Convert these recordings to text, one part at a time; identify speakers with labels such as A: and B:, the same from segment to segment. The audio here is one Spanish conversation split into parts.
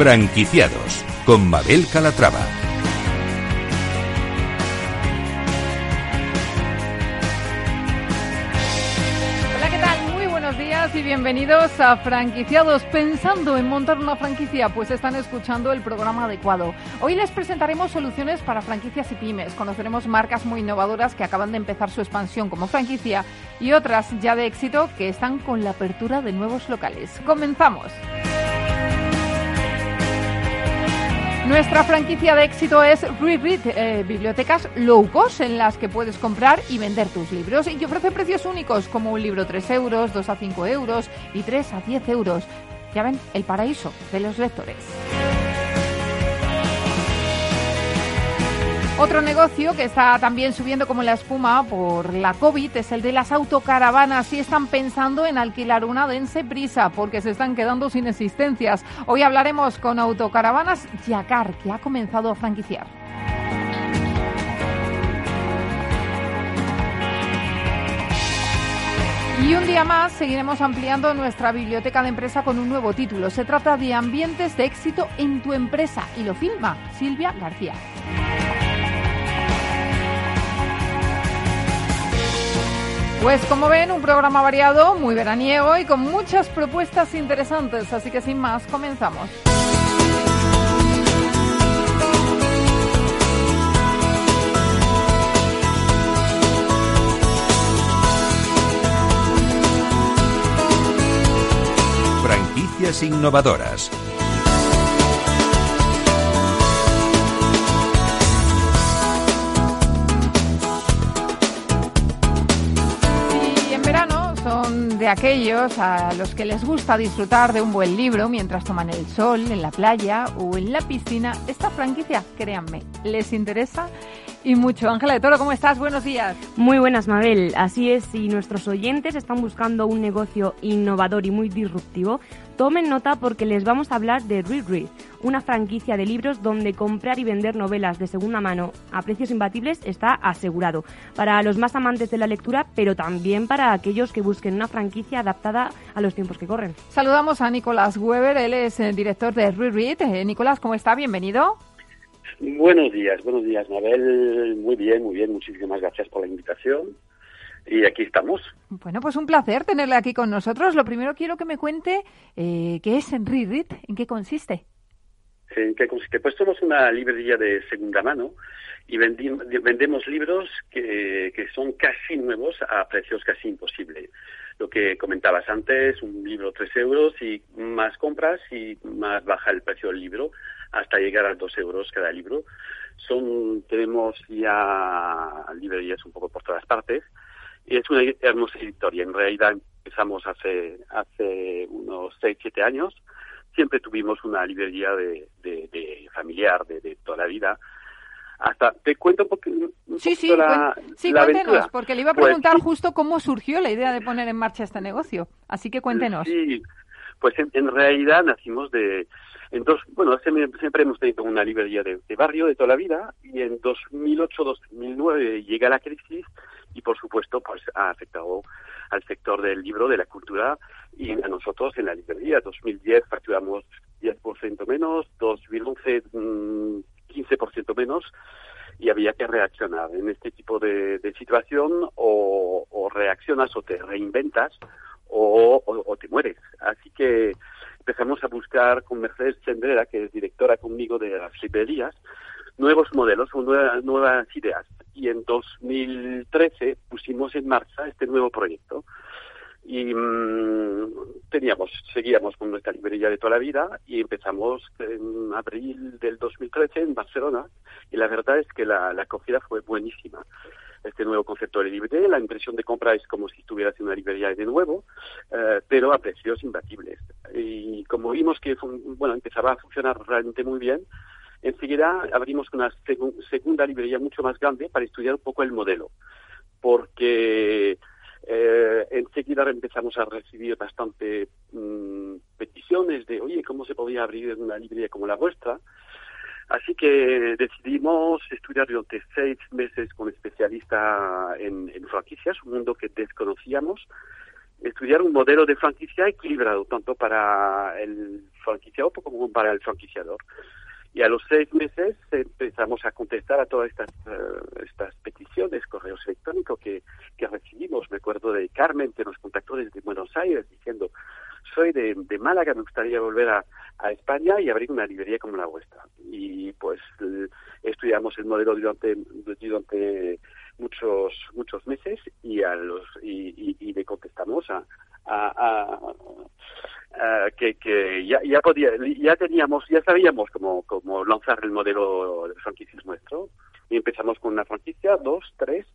A: Franquiciados con Mabel Calatrava.
B: Hola, ¿qué tal? Muy buenos días y bienvenidos a Franquiciados. Pensando en montar una franquicia, pues están escuchando el programa adecuado. Hoy les presentaremos soluciones para franquicias y pymes. Conoceremos marcas muy innovadoras que acaban de empezar su expansión como franquicia y otras ya de éxito que están con la apertura de nuevos locales. Comenzamos. Nuestra franquicia de éxito es Reread, eh, bibliotecas low cost en las que puedes comprar y vender tus libros y que ofrece precios únicos como un libro 3 euros, 2 a 5 euros y 3 a 10 euros. Ya ven, el paraíso de los lectores. Otro negocio que está también subiendo como la espuma por la COVID es el de las autocaravanas. Y están pensando en alquilar una, dense prisa porque se están quedando sin existencias. Hoy hablaremos con Autocaravanas Yacar, que ha comenzado a franquiciar. Y un día más seguiremos ampliando nuestra biblioteca de empresa con un nuevo título. Se trata de Ambientes de éxito en tu empresa y lo filma Silvia García. Pues como ven, un programa variado, muy veraniego y con muchas propuestas interesantes, así que sin más, comenzamos.
A: Franquicias innovadoras.
B: Aquellos a los que les gusta disfrutar de un buen libro mientras toman el sol en la playa o en la piscina. Esta franquicia, créanme, les interesa y mucho. Ángela de Toro, ¿cómo estás? Buenos días.
C: Muy buenas, Mabel. Así es, si nuestros oyentes están buscando un negocio innovador y muy disruptivo, tomen nota porque les vamos a hablar de Reread, una franquicia de libros donde comprar y vender novelas de segunda mano a precios imbatibles está asegurado. Para los más amantes de la lectura, pero también para aquellos que busquen una franquicia adaptada a los tiempos que corren.
B: Saludamos a Nicolás Weber, él es el director de Reread. Eh, Nicolás, ¿cómo está? Bienvenido.
D: Buenos días, buenos días, Mabel. Muy bien, muy bien. Muchísimas gracias por la invitación. Y aquí estamos.
B: Bueno, pues un placer tenerle aquí con nosotros. Lo primero quiero que me cuente eh, qué es en Reread, en qué consiste.
D: ¿En qué consiste? Pues somos una librería de segunda mano y vendemos libros que, que son casi nuevos a precios casi imposibles. Lo que comentabas antes, un libro 3 euros y más compras y más baja el precio del libro hasta llegar a 2 euros cada libro. Son, tenemos ya librerías un poco por todas partes y es una hermosa historia. En realidad empezamos hace, hace unos 6, 7 años. Siempre tuvimos una librería de, de, de familiar de, de toda la vida. Hasta te cuento un, poco, un
B: Sí, sí,
D: la,
B: sí,
D: la
B: cuéntenos,
D: aventura.
B: porque le iba a
D: Pues
B: preguntar justo cómo surgió la idea de poner en marcha este negocio. Así que cuéntenos.
D: Sí, pues en, en realidad nacimos de... Entonces, bueno, siempre, hemos tenido una librería de, barrio de toda la vida y en 2008-2009 llega la crisis y por supuesto pues ha afectado al sector del libro, de la cultura y a nosotros en la librería. 2010 facturamos 10% menos, 2011 mm, 15% menos y había que reaccionar. En este tipo de, de situación o, reaccionas o te reinventas o te mueres. Así que empezamos a buscar con Mercedes Chendrera, que es directora conmigo de las librerías, nuevos modelos o nuevas, ideas. Y en 2013 pusimos en marcha este nuevo proyecto. Y mm, teníamos, seguíamos con nuestra librería de toda la vida y empezamos en abril del 2013 en Barcelona. Y la verdad es que la, la acogida fue buenísima este nuevo concepto de. La impresión de compra es como si estuvieras en una librería de nuevo, eh, pero a precios imbatibles. Y como vimos que bueno empezaba a funcionar realmente muy bien, enseguida abrimos una segu- segunda librería mucho más grande para estudiar un poco el modelo, porque eh, enseguida empezamos a recibir bastante mm, peticiones de, oye, ¿cómo se podía abrir una librería como la vuestra? Así que decidimos estudiar durante seis meses con especialista en, en franquicias, un mundo que desconocíamos, estudiar un modelo de franquicia equilibrado tanto para el franquiciado, como para el franquiciador. Y a los seis meses empezamos a contestar a todas estas, eh, estas peticiones, correos electrónicos que, que recibimos. Me acuerdo de Carmen, que nos contactó desde Buenos Aires diciendo, soy de, Málaga, me gustaría volver a, a, España y abrir una librería como la vuestra. Y pues estudiamos el modelo durante, durante muchos muchos meses y a los y, y, le contestamos a, a, a que, que ya, ya podía ya teníamos ya sabíamos cómo, cómo lanzar el modelo de franquicias nuestro y empezamos con una franquicia dos tres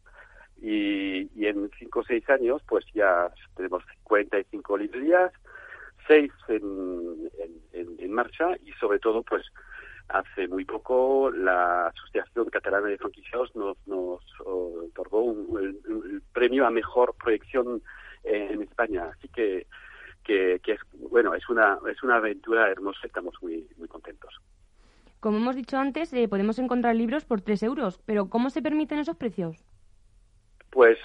D: y, y en cinco o seis años pues ya tenemos 55 librerías seis en, en, en marcha y sobre todo pues Hace muy poco la Asociación Catalana de Franquiciados nos, nos otorgó un, premio a mejor proyección en España. Así que, que, que, es, bueno, es una, es una aventura hermosa. Estamos muy, muy contentos.
C: Como hemos dicho antes, eh, podemos encontrar libros por tres euros, pero ¿cómo se permiten esos precios?
D: Pues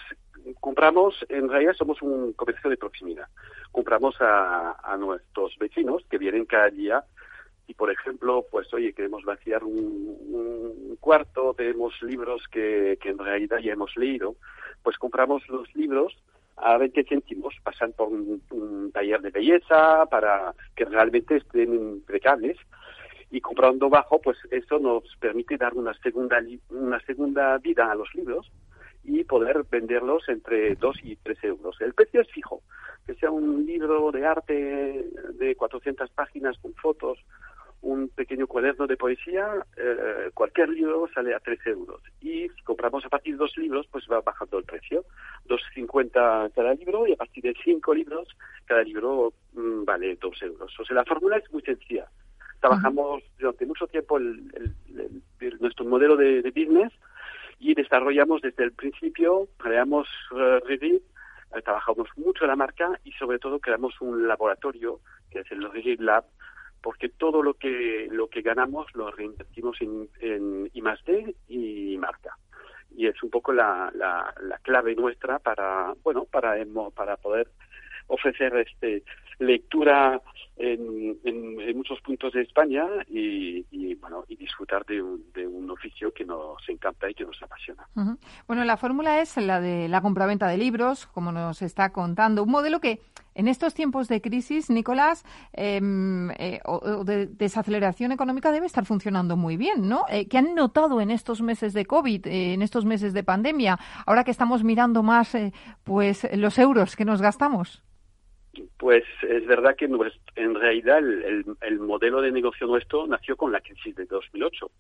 D: compramos, en realidad somos un comercio de proximidad. Compramos a, nuestros vecinos que vienen cada día y por ejemplo, pues oye, queremos vaciar un, un cuarto, tenemos libros que, que, en realidad ya hemos leído, pues compramos los libros a 20 céntimos, pasan por un, un taller de belleza para que realmente estén impecables y comprando bajo, pues eso nos permite dar una segunda una segunda vida a los libros y poder venderlos entre 2 y 3 euros. El precio es fijo, que sea un libro de arte de 400 páginas con fotos un pequeño cuaderno de poesía, eh, cualquier libro sale a 13 euros. Y si compramos a partir de dos libros, pues va bajando el precio. 2,50 cada libro y a partir de cinco libros, cada libro mmm, vale 2 euros. O sea, la fórmula es muy sencilla. Trabajamos durante mucho tiempo el, el, el, nuestro modelo de, de, business y desarrollamos desde el principio, creamos uh, Revit, eh, trabajamos mucho la marca y sobre todo creamos un laboratorio que es el Revit Lab, porque todo lo que lo que ganamos lo reinvertimos en, en I más D y marca. Y es un poco la, la, la clave nuestra para bueno para para poder ofrecer este lectura en, muchos puntos de España y, bueno y disfrutar de un, de un, oficio que nos encanta y que nos apasiona.
B: Bueno, la fórmula es la de la compraventa de libros, como nos está contando, un modelo que en estos tiempos de crisis, Nicolás, eh, eh, o, de desaceleración económica debe estar funcionando muy bien, ¿no? Eh, ¿Qué han notado en estos meses de COVID, eh, en estos meses de pandemia, ahora que estamos mirando más, eh, pues, los euros que nos gastamos?
D: Pues es verdad que en realidad el, el, el, modelo de negocio nuestro nació con la crisis de 2008.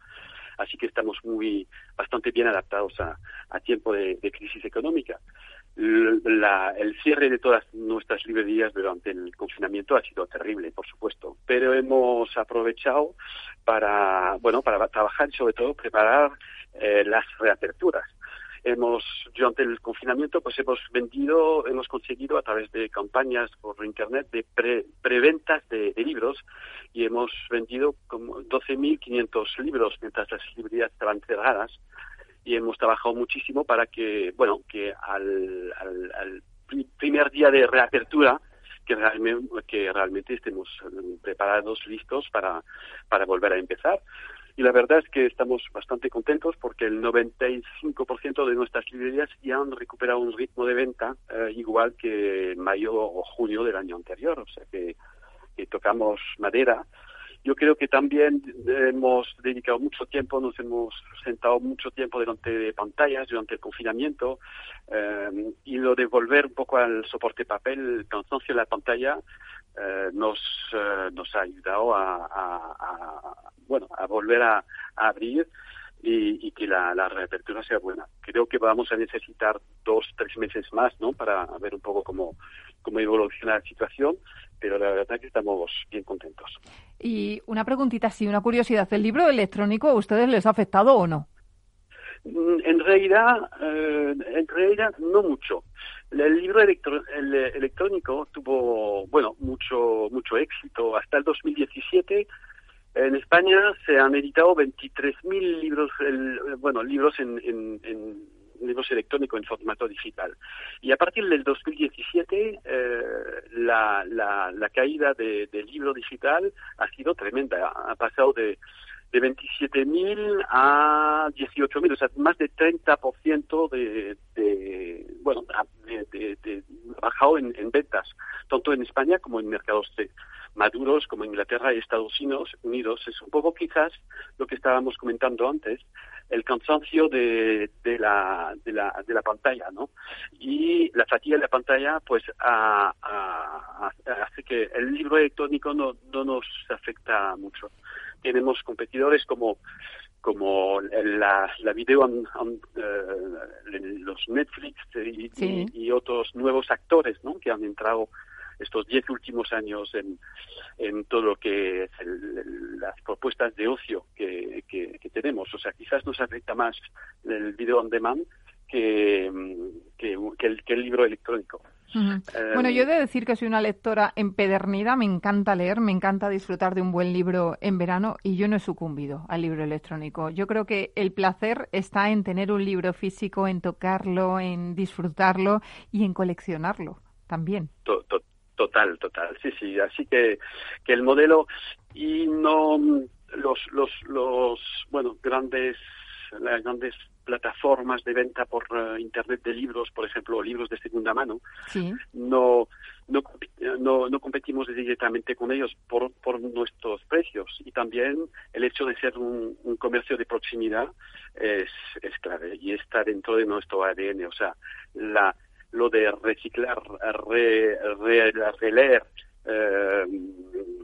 D: Así que estamos muy, bastante bien adaptados a, a tiempo de, crisis económica. La, el cierre de todas nuestras librerías durante el confinamiento ha sido terrible, por supuesto, pero hemos aprovechado para, bueno, para trabajar y sobre todo preparar eh, las reaperturas hemos durante el confinamiento pues hemos vendido hemos conseguido a través de campañas por internet de pre, preventas de, libros y hemos vendido como 12.500 libros mientras las librerías estaban cerradas y hemos trabajado muchísimo para que bueno que al, al, al primer día de reapertura que realmente, estemos preparados listos para volver a empezar y la verdad es que estamos bastante contentos porque el 95% de nuestras librerías ya han recuperado un ritmo de venta eh, igual que mayo o junio del año anterior, o sea que, tocamos madera. Yo creo que también hemos dedicado mucho tiempo, nos hemos sentado mucho tiempo delante de pantallas durante el confinamiento eh, y lo de volver un poco al soporte papel, el cansancio de la pantalla, eh, nos, eh, nos ha ayudado a, bueno, a volver a, abrir y, y, que la, la, reapertura sea buena. Creo que vamos a necesitar dos, tres meses más, ¿no? Para ver un poco cómo, cómo evoluciona la situación, pero la verdad es que estamos bien contentos.
B: Y una preguntita, sí, una curiosidad. ¿El libro electrónico a ustedes les ha afectado o no?
D: En realidad, eh, en realidad no mucho. El libro electro, el electrónico tuvo, bueno, mucho, mucho éxito. Hasta el 2017 en España se han editado 23.000 libros, el, bueno, libros en, libros electrónicos en formato digital. Y a partir del 2017, eh, la, la, la, caída del libro digital ha sido tremenda. Ha pasado de, de 27.000 a 18.000, o sea, más de 30% de, de, bueno, de, de, bajado en, en, ventas, tanto en España como en mercados maduros como Inglaterra y Estados Unidos. Es un poco quizás lo que estábamos comentando antes, el cansancio de, de, la, de, la, de la pantalla, ¿no? Y la fatiga de la pantalla, pues, hace que el libro electrónico no, no nos afecta mucho. Tenemos competidores como como la, la video, eh, los Netflix y, y, otros nuevos actores ¿no? que han entrado estos diez últimos años en, en todo lo que es las propuestas de ocio que, que, tenemos. O sea, quizás nos afecta más el video on demand que, que, el, que el libro electrónico.
B: bueno, yo he de decir que soy una lectora empedernida, me encanta leer, me encanta disfrutar de un buen libro en verano y yo no he sucumbido al libro electrónico. Yo creo que el placer está en tener un libro físico, en tocarlo, en disfrutarlo y en coleccionarlo también.
D: Total, total, sí, sí. Así que, que el modelo y no los, los, los, bueno, grandes, las grandes plataformas de venta por eh, internet de libros, por ejemplo, libros de segunda mano, no, no, no, no, competimos directamente con ellos por, por nuestros precios. Y también el hecho de ser un, un comercio de proximidad es, es clave y está dentro de nuestro ADN, o sea, la lo de reciclar, re, releer, eh,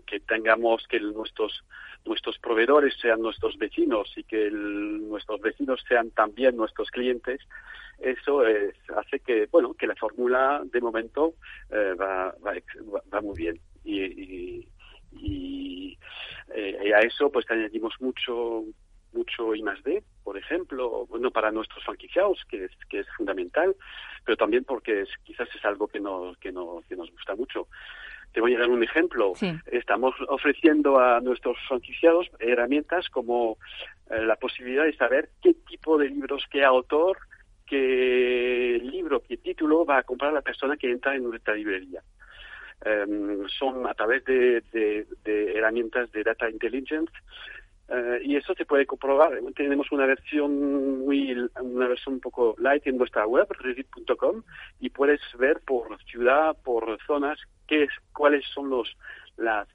D: que tengamos que nuestros nuestros proveedores sean nuestros vecinos y que nuestros vecinos sean también nuestros clientes eso es, hace que bueno que la fórmula de momento eh, va, va, va, muy bien eh, y, a eso pues añadimos mucho mucho I más D, por ejemplo, bueno, para nuestros franquiciados, que es, que es fundamental, pero también porque es, quizás es algo que nos, que, nos, que nos gusta mucho. Te voy a dar un ejemplo. Estamos ofreciendo a nuestros franquiciados herramientas como eh, la posibilidad de saber qué tipo de libros, qué autor, qué libro, qué título va a comprar la persona que entra en nuestra librería. Em, son a través de, de, herramientas de data intelligence eh, y eso se puede comprobar. Tenemos una versión muy, una versión un poco light en nuestra web, reddit.com, y puedes ver por ciudad, por zonas, qué es, cuáles son los, las,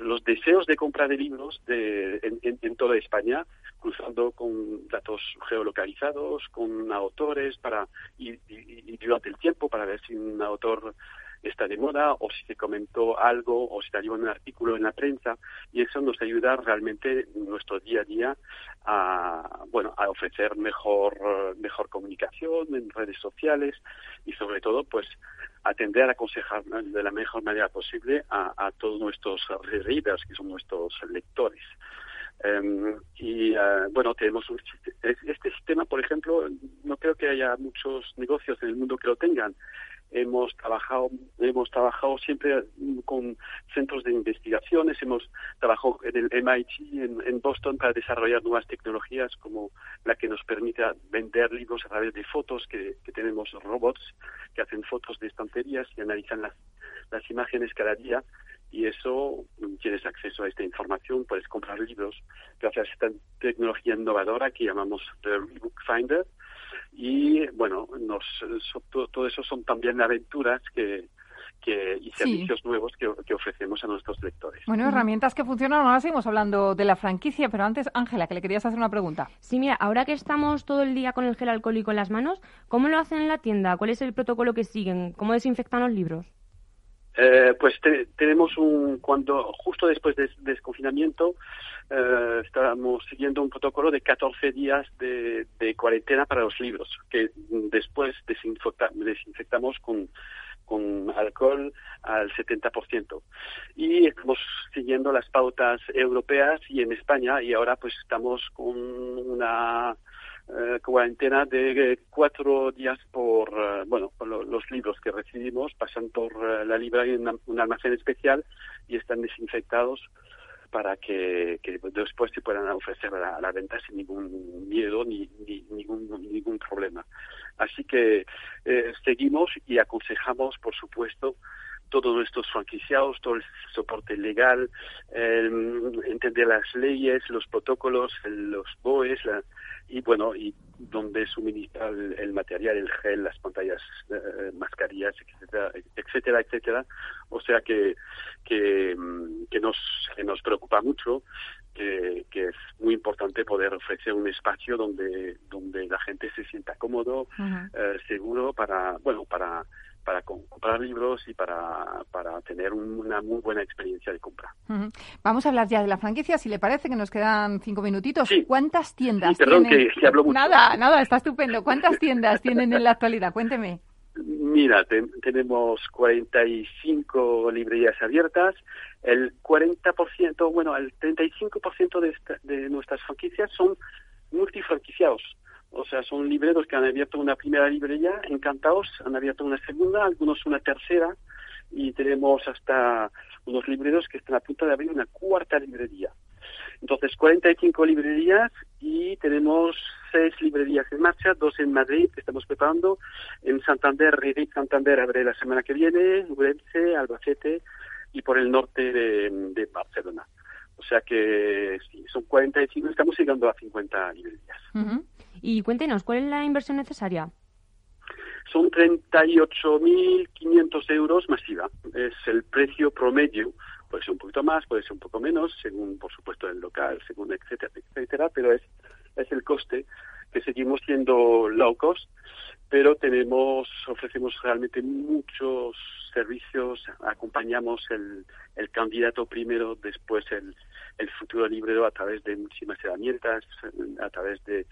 D: los deseos de compra de libros de, en, en, toda España, cruzando con datos geolocalizados, con autores para y, y durante el tiempo para ver si un autor está de moda o si se comentó algo o si salió un artículo en la prensa y eso nos ayuda realmente en nuestro día a día a bueno a ofrecer mejor mejor comunicación en redes sociales y sobre todo pues atender a aconsejar de la mejor manera posible a, a todos nuestros readers que son nuestros lectores. Em, y uh, bueno, tenemos un, este sistema, por ejemplo, no creo que haya muchos negocios en el mundo que lo tengan hemos trabajado hemos trabajado siempre con centros de investigaciones hemos trabajado en el MIT en, Boston para desarrollar nuevas tecnologías como la que nos permite vender libros a través de fotos que, tenemos robots que hacen fotos de estanterías y analizan las, las imágenes cada día. Y eso tienes acceso a esta información puedes comprar libros gracias a esta tecnología innovadora que llamamos the Book Finder y bueno, nos, todo eso son también aventuras que, que, y servicios nuevos que, que, ofrecemos a nuestros lectores.
B: Bueno, herramientas que funcionan. Ahora seguimos hablando de la franquicia, pero antes, Ángela, que le querías hacer una pregunta.
C: Sí, mira, ahora que estamos todo el día con el gel alcohólico en las manos, ¿cómo lo hacen en la tienda? ¿Cuál es el protocolo que siguen? ¿Cómo desinfectan los libros?
D: Eh, pues tenemos un, cuando justo después del desconfinamiento, eh, estábamos siguiendo un protocolo de 14 días de, cuarentena para los libros, que después desinfectamos con, con alcohol al 70%. Y estamos siguiendo las pautas europeas y en España, y ahora pues estamos con una eh, cuarentena de cuatro días por, eh, bueno, los libros que recibimos pasan por eh, la librería en un almacén especial y están desinfectados para que, después se puedan ofrecer a la, venta sin ningún miedo ni, ningún, ningún problema. Así que eh, seguimos y aconsejamos, por supuesto, todos nuestros franquiciados, todo el soporte legal, entender las leyes, los protocolos, los BOEs, y bueno, y donde suministra el, material, el gel, las pantallas, eh, mascarillas, etcétera, etcétera, etcétera. O sea que, que, que, nos, que nos preocupa mucho, que, que, es muy importante poder ofrecer un espacio donde, donde la gente se sienta cómodo, eh, seguro para, bueno, para para comprar libros y para, para tener una muy buena experiencia de compra.
B: Vamos a hablar ya de la franquicia, si le parece que nos quedan cinco minutitos. ¿Cuántas tiendas
D: perdón que, hablo mucho.
B: Nada, nada, está estupendo. ¿Cuántas tiendas tienen en la actualidad? Cuénteme.
D: Mira, tenemos 45 librerías abiertas. El 40%, bueno, el 35% de, de nuestras franquicias son multifranquiciados. O sea, son libreros que han abierto una primera librería, encantados, han abierto una segunda, algunos una tercera, y tenemos hasta unos libreros que están a punto de abrir una cuarta librería. Entonces, 45 librerías y tenemos seis librerías en marcha, dos en Madrid que estamos preparando, en Santander, Rivit Santander abre la semana que viene, Urense, Albacete y por el norte de, Barcelona. O sea que sí, son 45, estamos llegando a 50 librerías.
C: Y cuéntenos, ¿cuál es la inversión necesaria?
D: Son 38.500 euros masiva. Es el precio promedio. Puede ser un poquito más, puede ser un poco menos, según, por supuesto, el local, según etcétera, etcétera, pero es, es el coste que seguimos siendo low cost, pero tenemos, ofrecemos realmente muchos servicios, acompañamos el, el candidato primero, después el, el futuro librero a través de muchísimas herramientas, a través de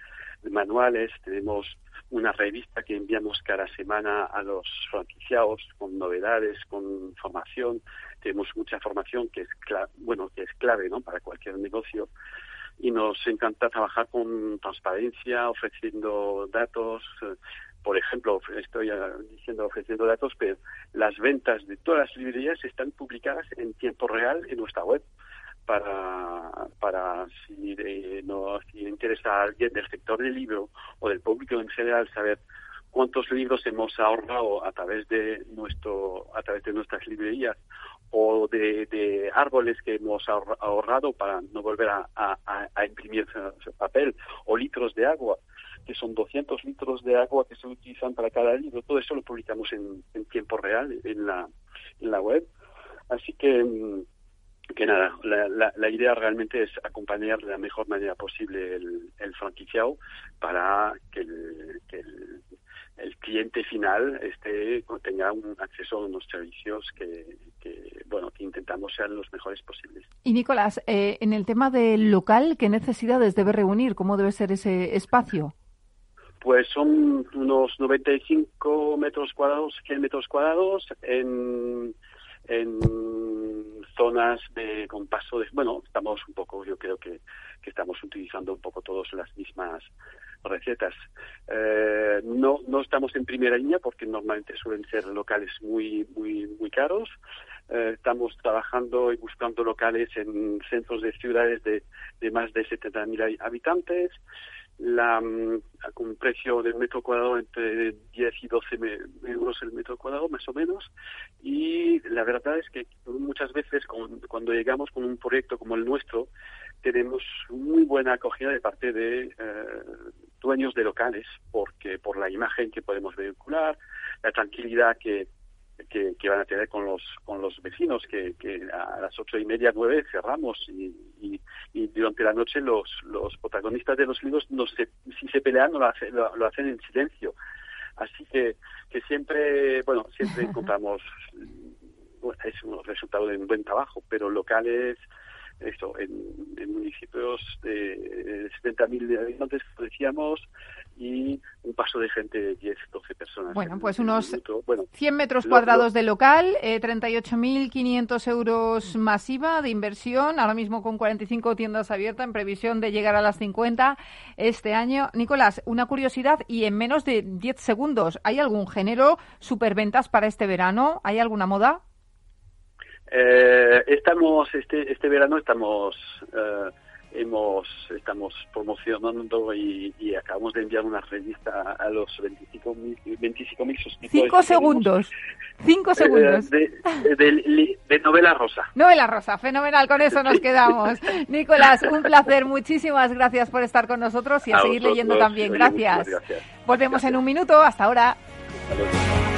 D: manuales, tenemos una revista que enviamos cada semana a los franquiciados con novedades, con formación. Tenemos mucha formación que es bueno que es clave, ¿no? Para cualquier negocio y nos encanta trabajar con transparencia, ofreciendo datos. Por ejemplo, estoy diciendo ofreciendo datos, pero las ventas de todas las librerías están publicadas en tiempo real en nuestra web. Para, para si, no, si interesa a alguien del sector del libro o del público en general saber cuántos libros hemos ahorrado a través de nuestro a través de nuestras librerías o de, árboles que hemos ahorrado para no volver a, a, imprimir papel o litros de agua que son 200 litros de agua que se utilizan para cada libro todo eso lo publicamos en, tiempo real en la en la web así que mm, que nada, la, idea realmente es acompañar de la mejor manera posible el, franquiciado para que el, que el, cliente final esté tenga un acceso a unos servicios que, que, bueno que intentamos sean los mejores posibles.
B: Y Nicolás, eh, en el tema del local, ¿qué necesidades debe reunir? ¿Cómo debe ser ese espacio?
D: Pues son unos 95 metros cuadrados, 100 metros cuadrados en en zonas de con paso de bueno estamos un poco yo creo que, que estamos utilizando un poco todos las mismas recetas. Eh, no no estamos en primera línea porque normalmente suelen ser locales muy muy muy caros. Eh, estamos trabajando y buscando locales en centros de ciudades de, de más de 70.000 habitantes la, mm, con un precio del metro cuadrado entre 10 y 12 euros el metro cuadrado, más o menos. Y la verdad es que muchas veces cuando llegamos con un proyecto como el nuestro, tenemos muy buena acogida de parte de eh, dueños de locales, porque por la imagen que podemos vehicular, la tranquilidad que, que, van a tener con los con los vecinos que, que a las ocho y media nueve cerramos y, y, durante la noche los los protagonistas de los libros no se, si se pelean lo hacen lo, hacen en silencio. Así que que siempre bueno siempre encontramos es un resultado de un buen trabajo pero locales esto, en, municipios de 70.000 habitantes, decíamos, y un paso de gente de 10, 12 personas.
B: Bueno, pues unos 100 metros cuadrados de local, eh, 38.500 euros masiva de inversión, ahora mismo con 45 tiendas abiertas, en previsión de llegar a las 50 este año. Nicolás, una curiosidad y en menos de 10 segundos, ¿hay algún género superventas para este verano? ¿Hay alguna moda?
D: Eh, estamos, este, este verano estamos, eh, hemos, estamos promocionando y, y acabamos de enviar una revista a los 25.000 25 suscriptores.
B: Cinco segundos. Cinco
D: Eh,
B: segundos.
D: de, de- de novela rosa.
B: Novela Rosa, fenomenal, con eso nos quedamos. Nicolás, un placer, muchísimas gracias por estar con nosotros y a,
D: A
B: seguir
D: vosotros,
B: leyendo también. Gracias. Volvemos en un minuto, hasta ahora.
D: Hasta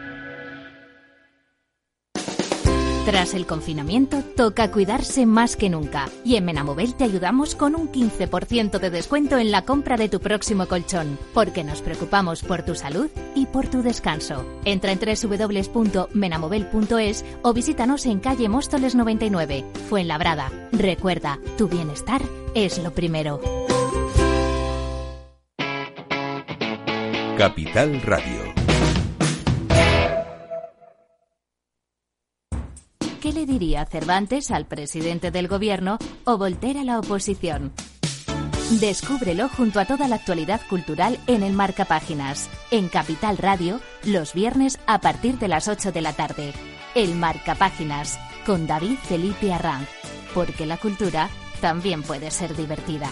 E: Tras el confinamiento, toca cuidarse más que nunca. Y en Menamobel te ayudamos con un 15% de descuento en la compra de tu próximo colchón, porque nos preocupamos por tu salud y por tu descanso. Entra en www.menamobel.es o visítanos en calle Móstoles 99, Fuenlabrada. Recuerda, tu bienestar es lo primero.
A: Capital Radio.
E: ¿Qué le diría Cervantes al presidente del gobierno o Voltaire a la oposición? Descúbrelo junto a toda la actualidad cultural en el Marcapáginas, en Capital Radio, los viernes a partir de las 8 de la tarde. El Marcapáginas, con David Felipe Arranz, porque la cultura también puede ser divertida.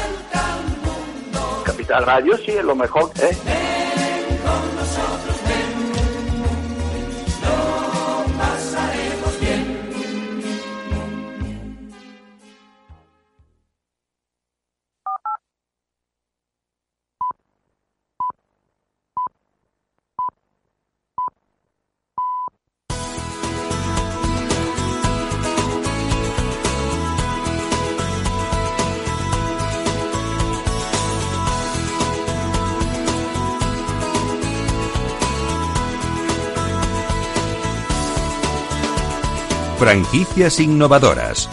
F: Capital Radio sí es lo mejor, ¿eh?
A: Franquicias innovadoras.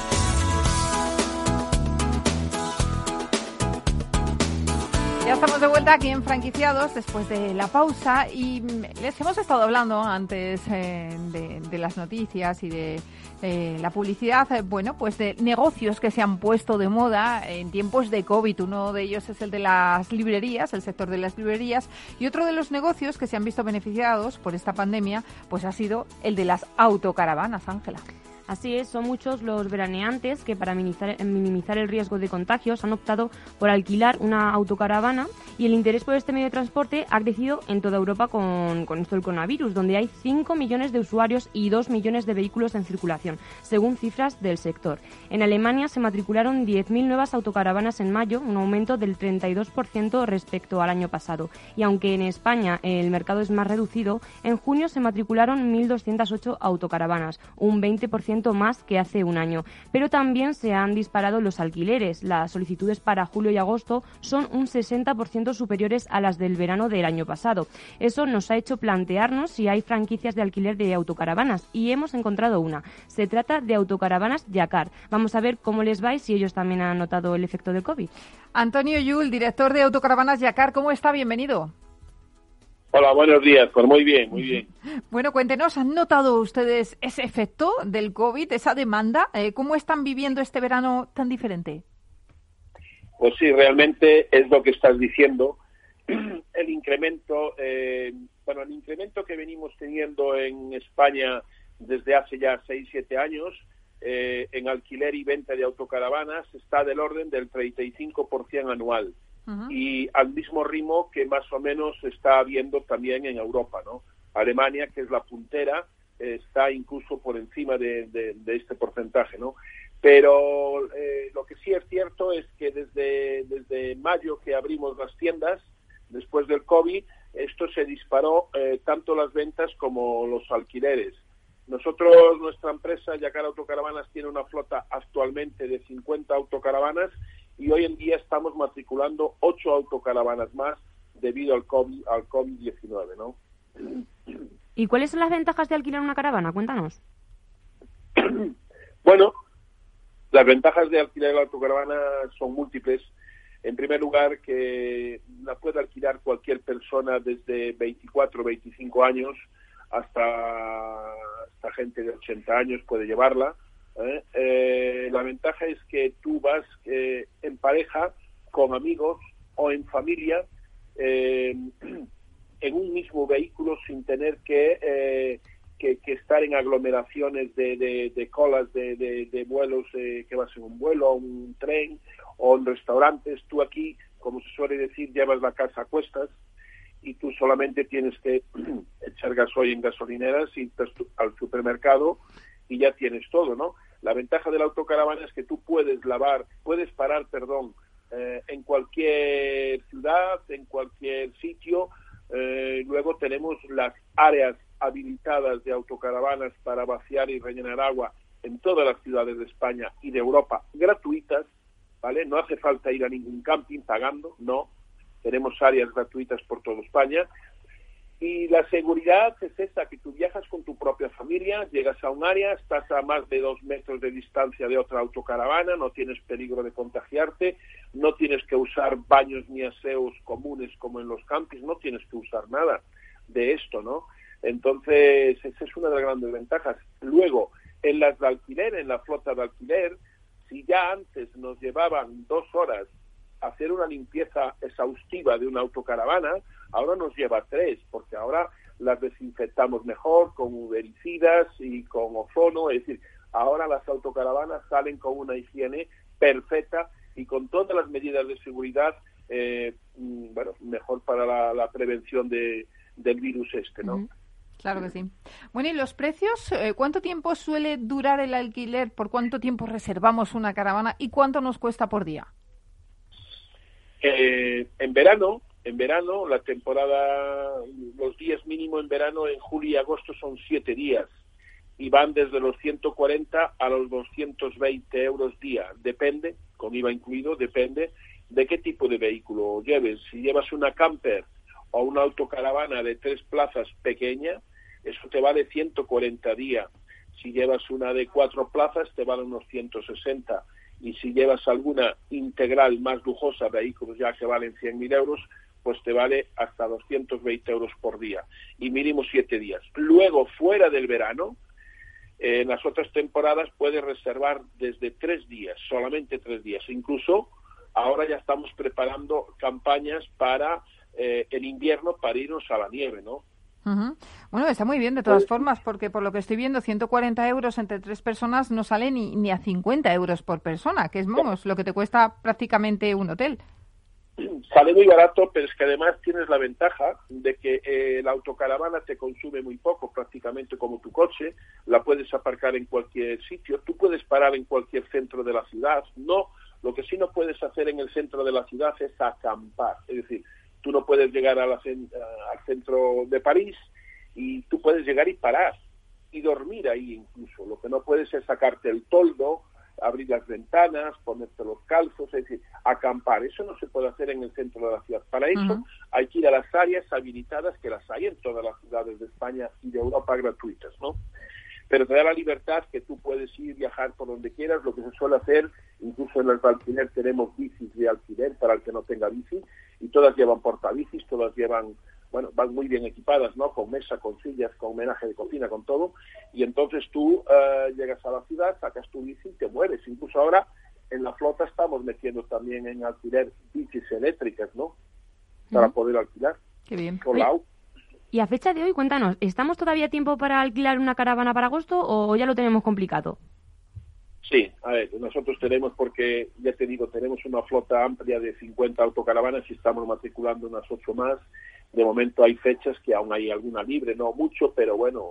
B: Ya estamos de vuelta aquí en Franquiciados después de la pausa y les hemos estado hablando antes eh, de, las noticias y de eh, la publicidad, eh, bueno, pues de negocios que se han puesto de moda en tiempos de COVID. Uno de ellos es el de las librerías, el sector de las librerías, y otro de los negocios que se han visto beneficiados por esta pandemia, pues ha sido el de las autocaravanas, Ángela.
C: Así es, son muchos los veraneantes que para minimizar, el riesgo de contagios han optado por alquilar una autocaravana y el interés por este medio de transporte ha crecido en toda Europa con, esto del coronavirus, donde hay 5 millones de usuarios y 2 millones de vehículos en circulación, según cifras del sector. En Alemania se matricularon 10.000 nuevas autocaravanas en mayo, un aumento del 32% respecto al año pasado. Y aunque en España el mercado es más reducido, en junio se matricularon 1.208 autocaravanas, un 20% más que hace un año. Pero también se han disparado los alquileres. Las solicitudes para julio y agosto son un 60% superiores a las del verano del año pasado. Eso nos ha hecho plantearnos si hay franquicias de alquiler de autocaravanas y hemos encontrado una. Se trata de autocaravanas Yacar. Vamos a ver cómo les va y si ellos también han notado el efecto del COVID.
B: Antonio Yul, director de Autocaravanas Yacar, ¿cómo está? Bienvenido.
G: Hola, buenos días. Pues muy bien, muy bien.
B: Bueno, cuéntenos, ¿han notado ustedes ese efecto del COVID, esa demanda? Eh, ¿Cómo están viviendo este verano tan diferente?
G: Pues sí, realmente es lo que estás diciendo. El incremento, eh, bueno, el incremento que venimos teniendo en España desde hace ya 6, 7 años eh, en alquiler y venta de autocaravanas está del orden del 35% anual y al mismo ritmo que más o menos está viendo también en Europa, ¿no? Alemania, que es la puntera, está incluso por encima de, este porcentaje, ¿no? Pero eh, lo que sí es cierto es que desde, desde mayo que abrimos las tiendas, después del COVID, esto se disparó eh, tanto las ventas como los alquileres. Nosotros, nuestra empresa, Yacar Autocaravanas, tiene una flota actualmente de 50 autocaravanas y hoy en día estamos matriculando ocho autocaravanas más debido al COVID, al COVID-19, ¿no?
C: ¿Y cuáles son las ventajas de alquilar una caravana? Cuéntanos.
G: bueno, las ventajas de alquilar la autocaravana son múltiples. En primer lugar, que la puede alquilar cualquier persona desde 24 o 25 años hasta, hasta gente de 80 años puede llevarla. ¿Eh? Eh, la ventaja es que tú vas eh, en pareja, con amigos o en familia, en un mismo vehículo sin tener que, que, estar en aglomeraciones de, de, colas de, de vuelos, que vas en un vuelo, un tren o en restaurantes. Tú aquí, como se suele decir, llevas la casa a cuestas y tú solamente tienes que echar gasoil en gasolineras, y al supermercado y ya tienes todo, ¿no? La ventaja de la autocaravana es que tú puedes lavar, puedes parar, perdón, eh, en cualquier ciudad, en cualquier sitio. Eh, luego tenemos las áreas habilitadas de autocaravanas para vaciar y rellenar agua en todas las ciudades de España y de Europa gratuitas, ¿vale? No hace falta ir a ningún camping pagando, no. Tenemos áreas gratuitas por toda España. Y la seguridad es esa, que tú viajas con tu propia familia, llegas a un área, estás a más de dos metros de distancia de otra autocaravana, no tienes peligro de contagiarte, no tienes que usar baños ni aseos comunes como en los campings, no tienes que usar nada de esto, ¿no? Entonces, esa es una de las grandes ventajas. Luego, en las de alquiler, en la flota de alquiler, si ya antes nos llevaban dos horas hacer una limpieza exhaustiva de una autocaravana, ahora nos lleva tres, porque ahora las desinfectamos mejor con ubericidas y con ozono, es decir, ahora las autocaravanas salen con una higiene perfecta y con todas las medidas de seguridad, eh, mm, bueno, mejor para la, prevención de, del virus este, ¿no?
B: Claro que sí. Bueno, ¿y los precios? Eh, ¿Cuánto tiempo suele durar el alquiler? ¿Por cuánto tiempo reservamos una caravana? ¿Y cuánto nos cuesta por día?
G: Eh, en verano, en verano, la temporada, los días mínimos en verano, en julio y agosto son siete días y van desde los 140 a los 220 euros día. Depende, con IVA incluido, depende de qué tipo de vehículo lleves. Si llevas una camper o una autocaravana de tres plazas pequeña, eso te vale 140 días. Si llevas una de cuatro plazas, te vale unos 160. Y si llevas alguna integral más lujosa, vehículos ya que valen 100.000 euros, pues te vale hasta 220 euros por día y mínimo siete días. Luego, fuera del verano, en las otras temporadas puedes reservar desde tres días, solamente tres días. Incluso ahora ya estamos preparando campañas para eh, el invierno para irnos a la nieve, ¿no?
B: Bueno, está muy bien de todas formas, porque por lo que estoy viendo, 140 euros entre tres personas no sale ni, ni a 50 euros por persona, que es, vamos, lo que te cuesta prácticamente un hotel.
G: Sale muy barato, pero es que además tienes la ventaja de que eh, la autocaravana te consume muy poco, prácticamente como tu coche, la puedes aparcar en cualquier sitio, tú puedes parar en cualquier centro de la ciudad, no, lo que sí no puedes hacer en el centro de la ciudad es acampar, es decir, tú no puedes llegar al centro de París y tú puedes llegar y parar y dormir ahí incluso. Lo que no puedes es sacarte el toldo, abrir las ventanas, ponerte los calzos, es decir, acampar. Eso no se puede hacer en el centro de la ciudad. Para eso hay que ir a las áreas habilitadas, que las hay en todas las ciudades de España y de Europa gratuitas, ¿no? Pero te da la libertad que tú puedes ir, viajar por donde quieras, lo que se suele hacer, incluso en el alquiler tenemos bicis de alquiler para el que no tenga bici, y todas llevan portabicis, todas llevan, bueno, van muy bien equipadas, ¿no? Con mesa, con sillas, con homenaje de cocina, con todo. Y entonces tú eh, llegas a la ciudad, sacas tu bici y te mueves. Incluso ahora en la flota estamos metiendo también en alquiler bicis eléctricas, ¿no? Para poder alquilar.
B: Qué bien.
C: Y a fecha de hoy, cuéntanos, ¿estamos todavía a tiempo para alquilar una caravana para agosto o ya lo tenemos complicado?
G: Sí, a ver, nosotros tenemos, porque ya te digo, tenemos una flota amplia de 50 autocaravanas y estamos matriculando unas ocho más. De momento hay fechas que aún hay alguna libre, no mucho, pero bueno,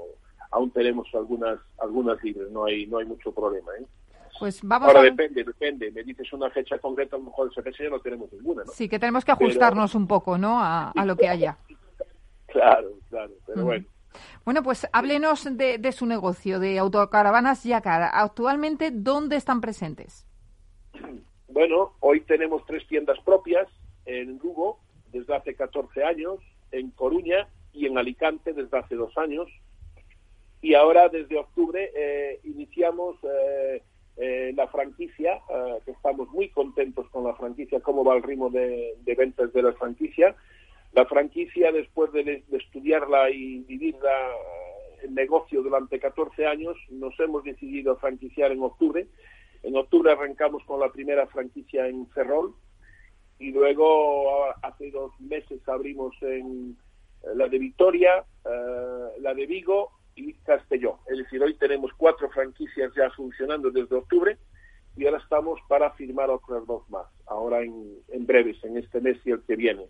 G: aún tenemos algunas algunas libres, no hay no hay mucho problema. ¿eh?
B: Pues vamos
G: Ahora depende, depende. Me dices una fecha concreta, a lo mejor esa fecha ya no tenemos ninguna, ¿no?
B: Sí, que tenemos que ajustarnos un poco, ¿no? A, lo que haya.
G: claro, claro, pero bueno.
B: Bueno, pues háblenos de, su negocio, de autocaravanas Yacar. Actualmente, ¿dónde están presentes?
G: Bueno, hoy tenemos tres tiendas propias en Lugo desde hace 14 años, en Coruña y en Alicante desde hace dos años. Y ahora, desde octubre, eh, iniciamos eh, eh, la franquicia, que estamos muy contentos con la franquicia, cómo va el ritmo de, de ventas de la franquicia la franquicia, después de, estudiarla y vivirla en negocio durante 14 años, nos hemos decidido a franquiciar en octubre. En octubre arrancamos con la primera franquicia en Ferrol y luego hace dos meses abrimos en eh, la de Vitoria, eh, la de Vigo y Castellón. Es decir, hoy tenemos cuatro franquicias ya funcionando desde octubre y ahora estamos para firmar otras dos más, ahora en, breves, en este mes y el que viene.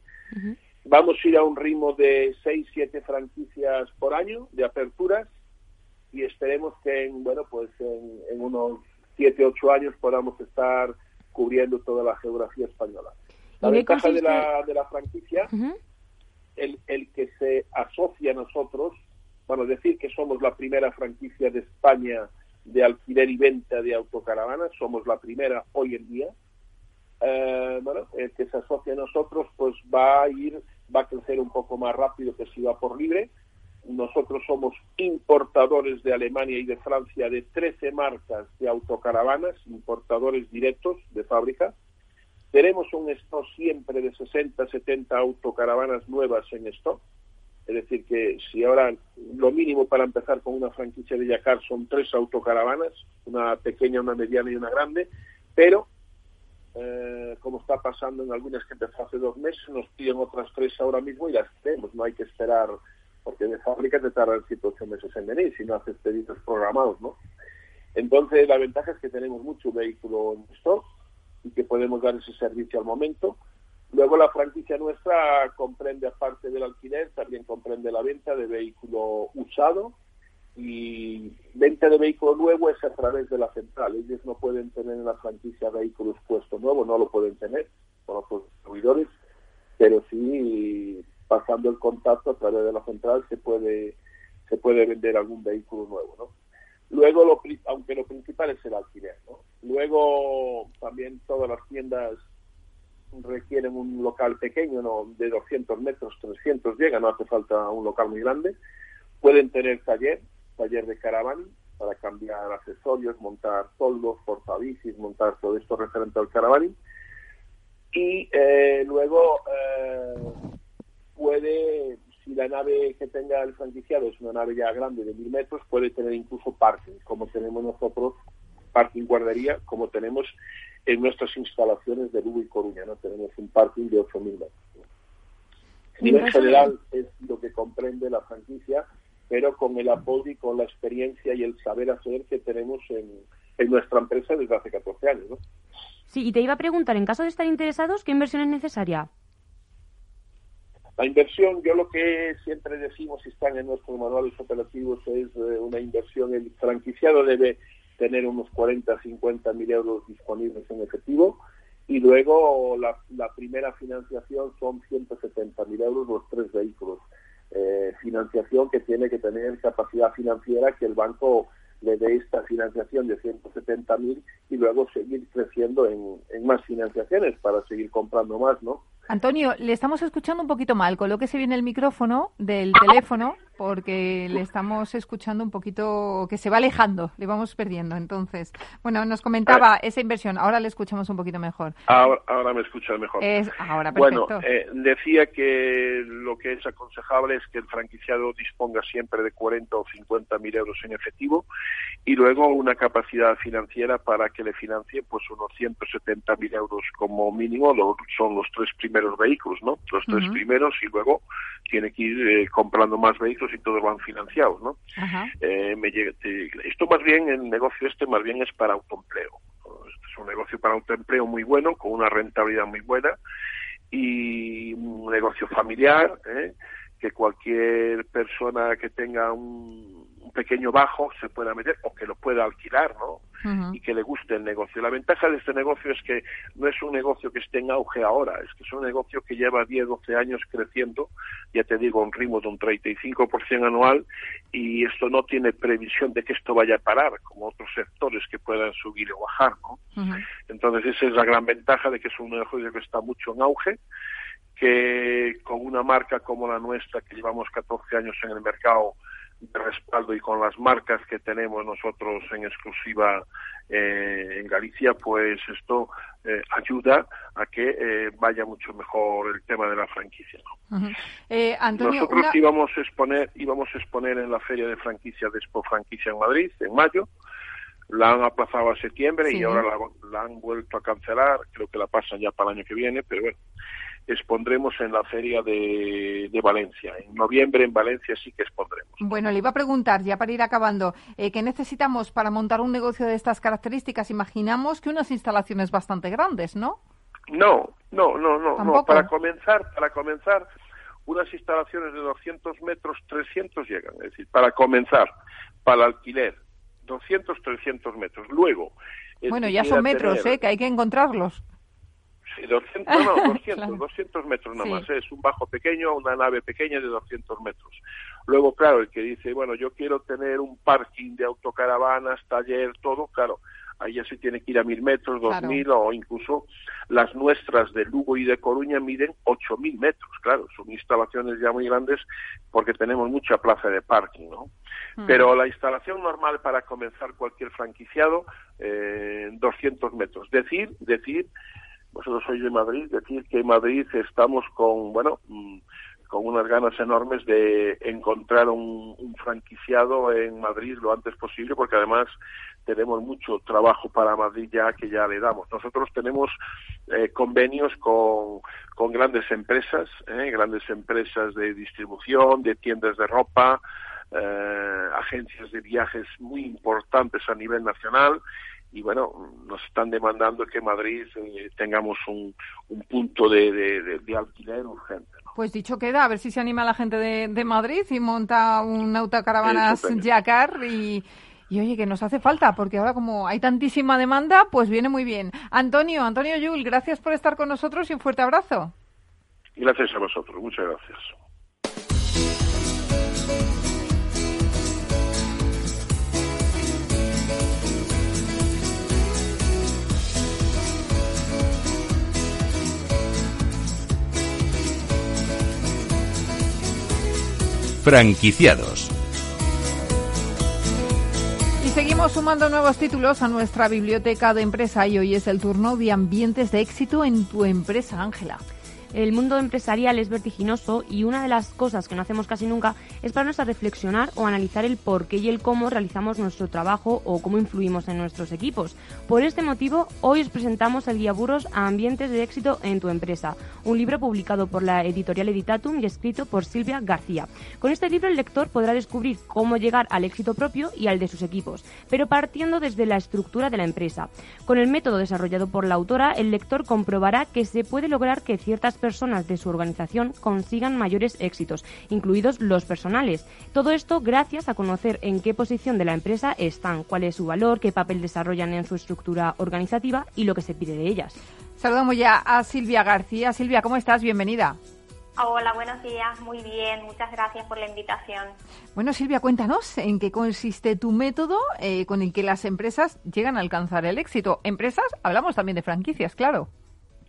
G: Vamos a ir a un ritmo de 6, 7 franquicias por año de aperturas y esperemos que en, bueno, pues en, unos 7, 8 años podamos estar cubriendo toda la geografía española. La ventaja de la, de la franquicia, el, el que se asocia a nosotros, bueno, decir que somos la primera franquicia de España de alquiler y venta de autocaravanas, somos la primera hoy en día. Eh, bueno, el que se asocia a nosotros, pues va a ir va a crecer un poco más rápido que si va por libre. Nosotros somos importadores de Alemania y de Francia de 13 marcas de autocaravanas, importadores directos de fábrica. Tenemos un stock siempre de 60, 70 autocaravanas nuevas en stock. Es decir, que si ahora lo mínimo para empezar con una franquicia de Yacar son tres autocaravanas, una pequeña, una mediana y una grande, pero eh, como está pasando en algunas que empezó hace dos meses, nos piden otras tres ahora mismo y las tenemos, no hay que esperar, porque de fábrica te tardan 7 ocho meses en venir si no haces pedidos programados, ¿no? Entonces, la ventaja es que tenemos mucho vehículo en stock y que podemos dar ese servicio al momento. Luego, la franquicia nuestra comprende, aparte del alquiler, también comprende la venta de vehículo usado, y venta de vehículo nuevo es a través de la central. Ellos no pueden tener en la franquicia vehículos puestos nuevos, no lo pueden tener con otros distribuidores, pero sí pasando el contacto a través de la central se puede se puede vender algún vehículo nuevo, ¿no? Luego, lo, aunque lo principal es el alquiler, ¿no? Luego también todas las tiendas requieren un local pequeño, ¿no? De 200 metros, 300 llega, no hace falta un local muy grande. Pueden tener taller, taller de caravan para cambiar accesorios, montar toldos, portabicis, montar todo esto referente al caravaning. Y eh, luego eh, puede, si la nave que tenga el franquiciado es una nave ya grande de mil metros, puede tener incluso parking, como tenemos nosotros, parking guardería, como tenemos en nuestras instalaciones de Lugo y Coruña, ¿no? Tenemos un parking de 8.000 metros. Nivel general es lo que comprende la franquicia, pero con el apoyo y con la experiencia y el saber hacer que tenemos en, en nuestra empresa desde hace 14 años. ¿no?
C: Sí, y te iba a preguntar, en caso de estar interesados, ¿qué inversión es necesaria?
G: La inversión, yo lo que siempre decimos, si están en nuestros manuales operativos, es eh, una inversión, el franquiciado debe tener unos 40, 50 mil euros disponibles en efectivo y luego la, la primera financiación son 170 mil euros los tres vehículos. Eh, financiación que tiene que tener capacidad financiera que el banco le dé esta financiación de 170 mil y luego seguir creciendo en, en más financiaciones para seguir comprando más, ¿no?
B: Antonio, le estamos escuchando un poquito mal. Colóquese bien el micrófono del teléfono porque le estamos escuchando un poquito que se va alejando, le vamos perdiendo. Entonces, bueno, nos comentaba esa inversión. Ahora le escuchamos un poquito mejor.
G: Ahora, ahora me escucha mejor.
B: Es ahora perfecto.
G: Bueno, eh, decía que lo que es aconsejable es que el franquiciado disponga siempre de 40 o 50 mil euros en efectivo y luego una capacidad financiera para que le financie pues unos 170 mil euros como mínimo. Lo, son los tres primeros vehículos, ¿no? Los tres primeros y luego tiene que ir eh, comprando más vehículos y todos van financiados, ¿no? Eh, me llega- te- esto más bien, el negocio este más bien es para autoempleo. Este es un negocio para autoempleo muy bueno, con una rentabilidad muy buena y un negocio familiar, ¿eh? que cualquier persona que tenga un, un pequeño bajo se pueda meter o que lo pueda alquilar, ¿no? Y que le guste el negocio. La ventaja de este negocio es que no es un negocio que esté en auge ahora, es que es un negocio que lleva 10, 12 años creciendo, ya te digo, a un ritmo de un 35% anual y esto no tiene previsión de que esto vaya a parar, como otros sectores que puedan subir o bajar, ¿no? Entonces esa es la gran ventaja de que es un negocio que está mucho en auge, que con una marca como la nuestra, que llevamos 14 años en el mercado de respaldo y con las marcas que tenemos nosotros en exclusiva eh, en Galicia, pues esto eh, ayuda a que eh, vaya mucho mejor el tema de la franquicia. ¿no?
B: Ujú. Eh, Antonio,
G: Nosotros
B: una-
G: íbamos a exponer, íbamos a exponer en la feria de franquicia de Expo Franquicia en Madrid en mayo. La han aplazado a septiembre
B: Sí.
G: y ahora la, la han vuelto a cancelar. Creo que la pasan ya para el año que viene, pero bueno, expondremos en la feria de, de Valencia. En noviembre en Valencia sí que expondremos.
B: Bueno, le iba a preguntar, ya para ir acabando, eh, ¿qué necesitamos para montar un negocio de estas características? Imaginamos que unas instalaciones bastante grandes, ¿no?
G: No, no, no, no, no. Para comenzar, para comenzar, unas instalaciones de 200 metros, 300 llegan. Es decir, para comenzar, para alquiler, 200, 300 metros. Luego,
B: Bueno, ya son metros,
G: tener-
B: ¿eh? Que hay que encontrarlos.
G: Sí, 200, no, no, 200,
B: Claro.
G: 200 metros nada
B: Sí.
G: más. ¿eh? Es un bajo pequeño, una nave pequeña de 200 metros. Luego, claro, el que dice, bueno, yo quiero tener un parking de autocaravanas, taller, todo, claro, ahí ya se tiene que ir a mil metros, dos
B: Claro.
G: mil o incluso las nuestras de Lugo y de Coruña miden ocho mil metros. Claro, son instalaciones ya muy grandes porque tenemos mucha plaza de parking, ¿no?
B: Mm.
G: Pero la instalación normal para comenzar cualquier franquiciado, eh, 200 metros. Decir, decir, vosotros sois de Madrid, decir que en Madrid estamos con, bueno, mm, con unas ganas enormes de encontrar un, franquiciado en Madrid lo antes posible, porque además tenemos mucho trabajo para Madrid ya que ya le damos. Nosotros tenemos eh, convenios con, con grandes empresas, eh, grandes empresas de distribución, de tiendas de ropa, eh, agencias de viajes muy importantes a nivel nacional y bueno, nos están demandando que Madrid eh, tengamos un, un punto de, de- de- de alquiler urgente. ¿no?
B: Pues dicho queda, a ver si se anima la gente de, de Madrid y monta un autocaravanas. Yacar y, y oye, que nos hace falta, porque ahora como hay tantísima demanda, pues viene muy bien. Antonio, Antonio Yul, gracias por estar con nosotros y un fuerte abrazo.
G: Gracias a vosotros, muchas gracias.
A: Franquiciados.
B: Y seguimos sumando nuevos títulos a nuestra biblioteca de empresa y hoy es el turno de ambientes de éxito en tu empresa, Ángela.
C: El mundo empresarial es vertiginoso y una de las cosas que no hacemos casi nunca es pararnos a reflexionar o analizar el por qué y el cómo realizamos nuestro trabajo o cómo influimos en nuestros equipos. Por este motivo, hoy os presentamos el guía Burros a ambientes de éxito en tu empresa, un libro publicado por la editorial Editatum y escrito por Silvia García. Con este libro el lector podrá descubrir cómo llegar al éxito propio y al de sus equipos, pero partiendo desde la estructura de la empresa. Con el método desarrollado por la autora, el lector comprobará que se puede lograr que ciertas personas de su organización consigan mayores éxitos, incluidos los personales. Todo esto gracias a conocer en qué posición de la empresa están, cuál es su valor, qué papel desarrollan en su estructura organizativa y lo que se pide de ellas.
B: Saludamos ya a Silvia García. Silvia, ¿cómo estás? Bienvenida.
H: Hola, buenos días. Muy bien. Muchas gracias por la invitación.
B: Bueno, Silvia, cuéntanos en qué consiste tu método eh, con el que las empresas llegan a alcanzar el éxito. Empresas, hablamos también de franquicias, claro.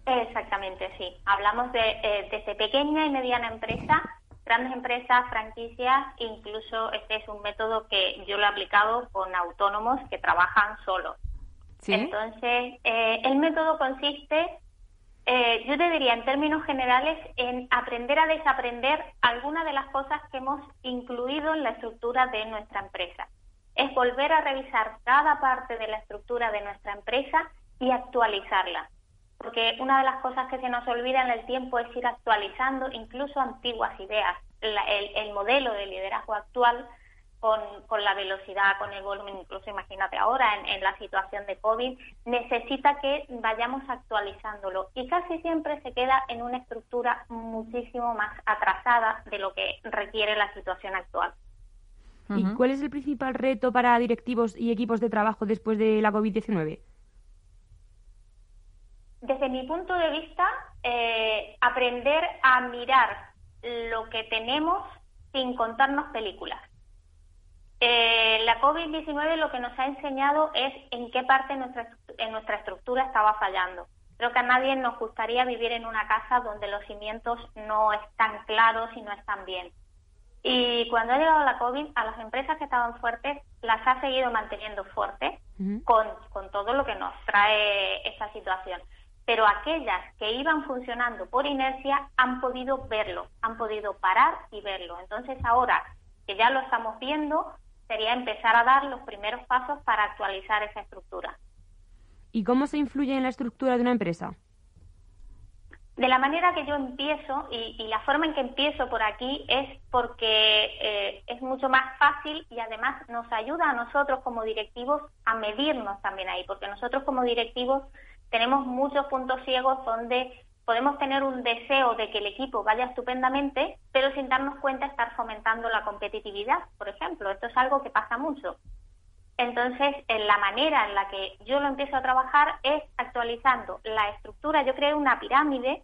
H: Exactamente, sí. Hablamos de eh, desde pequeña y mediana empresa, grandes empresas, franquicias, incluso este es un método que yo lo he aplicado con autónomos que trabajan solos. Entonces, eh, el método consiste, eh, yo te diría en términos generales, en aprender a desaprender algunas de las cosas que hemos incluido en la estructura de nuestra empresa. Es volver a revisar cada parte de la estructura de nuestra empresa y actualizarla porque una de las cosas que se nos olvida en el tiempo es ir actualizando incluso antiguas ideas. el, modelo de liderazgo actual, con, la velocidad, con el volumen, incluso imagínate ahora en, la situación de COVID, necesita que vayamos actualizándolo y casi siempre se queda en una estructura muchísimo más atrasada de lo que requiere la situación actual.
C: ¿Y cuál es el principal reto para directivos y equipos de trabajo después de la COVID-19?
H: Desde mi punto de vista, eh, aprender a mirar lo que tenemos sin contarnos películas. Eh, la COVID-19 lo que nos ha enseñado es en qué parte de nuestra, en nuestra estructura estaba fallando. Creo que a nadie nos gustaría vivir en una casa donde los cimientos no están claros y no están bien. Y cuando ha llegado la COVID, a las empresas que estaban fuertes las ha seguido manteniendo fuertes con, con todo lo que nos trae esta situación pero aquellas que iban funcionando por inercia han podido verlo, han podido parar y verlo. Entonces ahora que ya lo estamos viendo, sería empezar a dar los primeros pasos para actualizar esa estructura.
C: ¿Y cómo se influye en la estructura de una empresa?
H: De la manera que yo empiezo, y, la forma en que empiezo por aquí es porque eh, es mucho más fácil y además nos ayuda a nosotros como directivos a medirnos también ahí, porque nosotros como directivos tenemos muchos puntos ciegos donde podemos tener un deseo de que el equipo vaya estupendamente, pero sin darnos cuenta estar fomentando la competitividad, por ejemplo. Esto es algo que pasa mucho. Entonces, en la manera en la que yo lo empiezo a trabajar es actualizando la estructura. Yo creo una pirámide.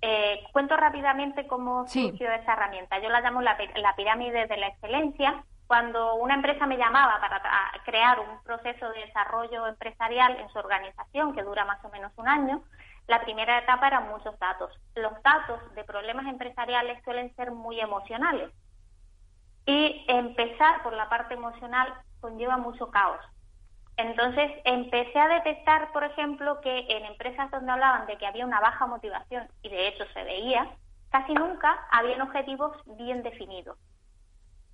H: Eh, cuento rápidamente cómo surgió esa herramienta. Yo la llamo la pirámide de la excelencia cuando una empresa me llamaba para crear un proceso de desarrollo empresarial en su organización que dura más o menos un año, la primera etapa eran muchos datos. Los datos de problemas empresariales suelen ser muy emocionales y empezar por la parte emocional conlleva mucho caos. Entonces empecé a detectar, por ejemplo, que en empresas donde hablaban de que había una baja motivación, y de hecho se veía, casi nunca habían objetivos bien definidos.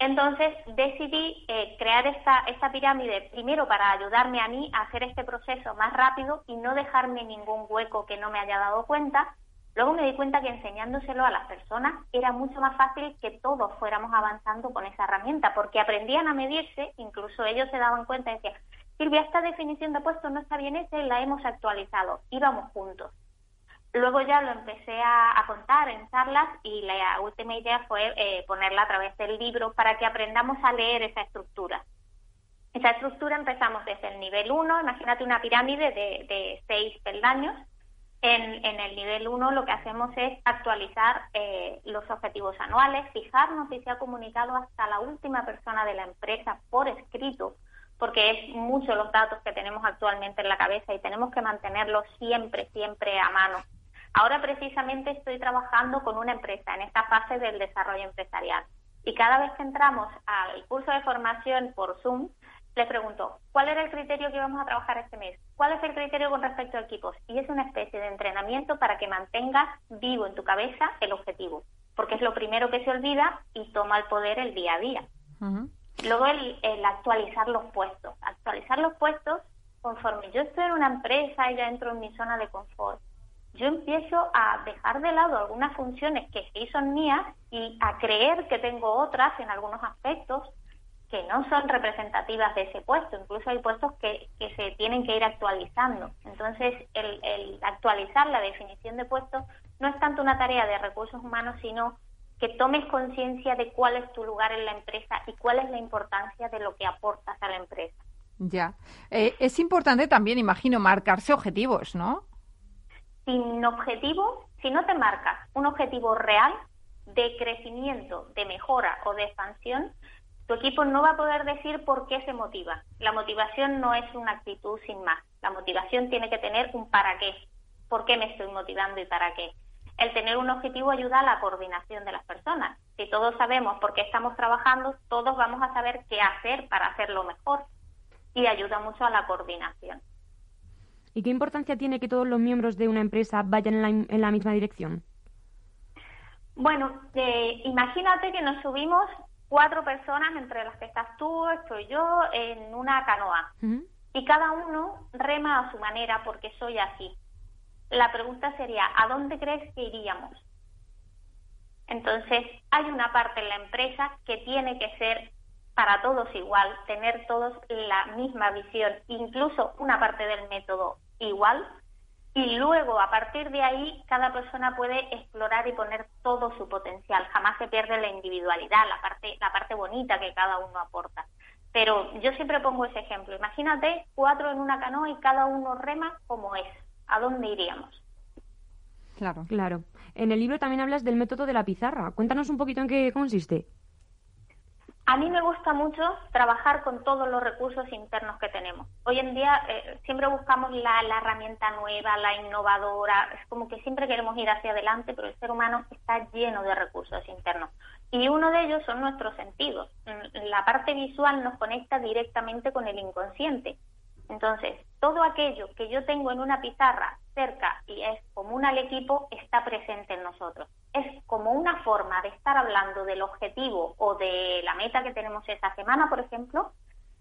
H: Entonces decidí eh, crear esta, pirámide primero para ayudarme a mí a hacer este proceso más rápido y no dejarme ningún hueco que no me haya dado cuenta. Luego me di cuenta que enseñándoselo a las personas era mucho más fácil que todos fuéramos avanzando con esa herramienta, porque aprendían a medirse, incluso ellos se daban cuenta y decían, Silvia, esta definición de puesto no está bien la hemos actualizado, íbamos juntos. Luego ya lo empecé a, contar en charlas y la última idea fue eh, ponerla a través del libro para que aprendamos a leer esa estructura. Esa estructura empezamos desde el nivel 1, imagínate una pirámide de, seis peldaños. En, el nivel 1 lo que hacemos es actualizar eh, los objetivos anuales, fijarnos si se ha comunicado hasta la última persona de la empresa por escrito, porque es mucho los datos que tenemos actualmente en la cabeza y tenemos que mantenerlos siempre, siempre a mano Ahora precisamente estoy trabajando con una empresa en esta fase del desarrollo empresarial y cada vez que entramos al curso de formación por Zoom, le pregunto, ¿cuál era el criterio que íbamos a trabajar este mes? ¿Cuál es el criterio con respecto a equipos? Y es una especie de entrenamiento para que mantengas vivo en tu cabeza el objetivo, porque es lo primero que se olvida y toma el poder el día a día. Luego el, actualizar los puestos. Actualizar los puestos conforme yo estoy en una empresa y ya entro en mi zona de confort. Yo empiezo a dejar de lado algunas funciones que sí son mías y a creer que tengo otras en algunos aspectos que no son representativas de ese puesto. Incluso hay puestos que, que se tienen que ir actualizando. Entonces, el, el actualizar la definición de puestos no es tanto una tarea de recursos humanos, sino que tomes conciencia de cuál es tu lugar en la empresa y cuál es la importancia de lo que aportas a la empresa.
B: Ya. Eh, es importante también, imagino, marcarse objetivos, ¿no?
H: Sin objetivo, si no te marcas un objetivo real de crecimiento, de mejora o de expansión, tu equipo no va a poder decir por qué se motiva. La motivación no es una actitud sin más. La motivación tiene que tener un para qué. ¿Por qué me estoy motivando y para qué? el tener un objetivo ayuda a la coordinación de las personas. Si todos sabemos por qué estamos trabajando, todos vamos a saber qué hacer para hacerlo mejor y ayuda mucho a la coordinación.
C: ¿Y qué importancia tiene que todos los miembros de una empresa vayan en la, misma dirección?
H: Bueno, eh, imagínate que nos subimos cuatro personas, entre las que estás tú, estoy yo, en una canoa. Y cada uno rema a su manera porque soy así la pregunta sería, ¿a dónde crees que iríamos? Entonces, hay una parte en la empresa que tiene que ser para todos igual, tener todos la misma visión, incluso una parte del método igual, y luego a partir de ahí cada persona puede explorar y poner todo su potencial. Jamás se pierde la individualidad, la parte, la parte bonita que cada uno aporta. Pero yo siempre pongo ese ejemplo. Imagínate cuatro en una canoa y cada uno rema como es. ¿a dónde iríamos?
C: Claro. Claro. En el libro también hablas del método de la pizarra. Cuéntanos un poquito en qué consiste.
H: A mí me gusta mucho trabajar con todos los recursos internos que tenemos. Hoy en día eh, siempre buscamos la, la, herramienta nueva, la innovadora, es como que siempre queremos ir hacia adelante, pero el ser humano está lleno de recursos internos. Y uno de ellos son nuestros sentidos. La parte visual nos conecta directamente con el inconsciente. Entonces, todo aquello que yo tengo en una pizarra cerca y es común al equipo está presente en nosotros. Es como una forma de estar hablando del objetivo o de la meta que tenemos esa semana, por ejemplo,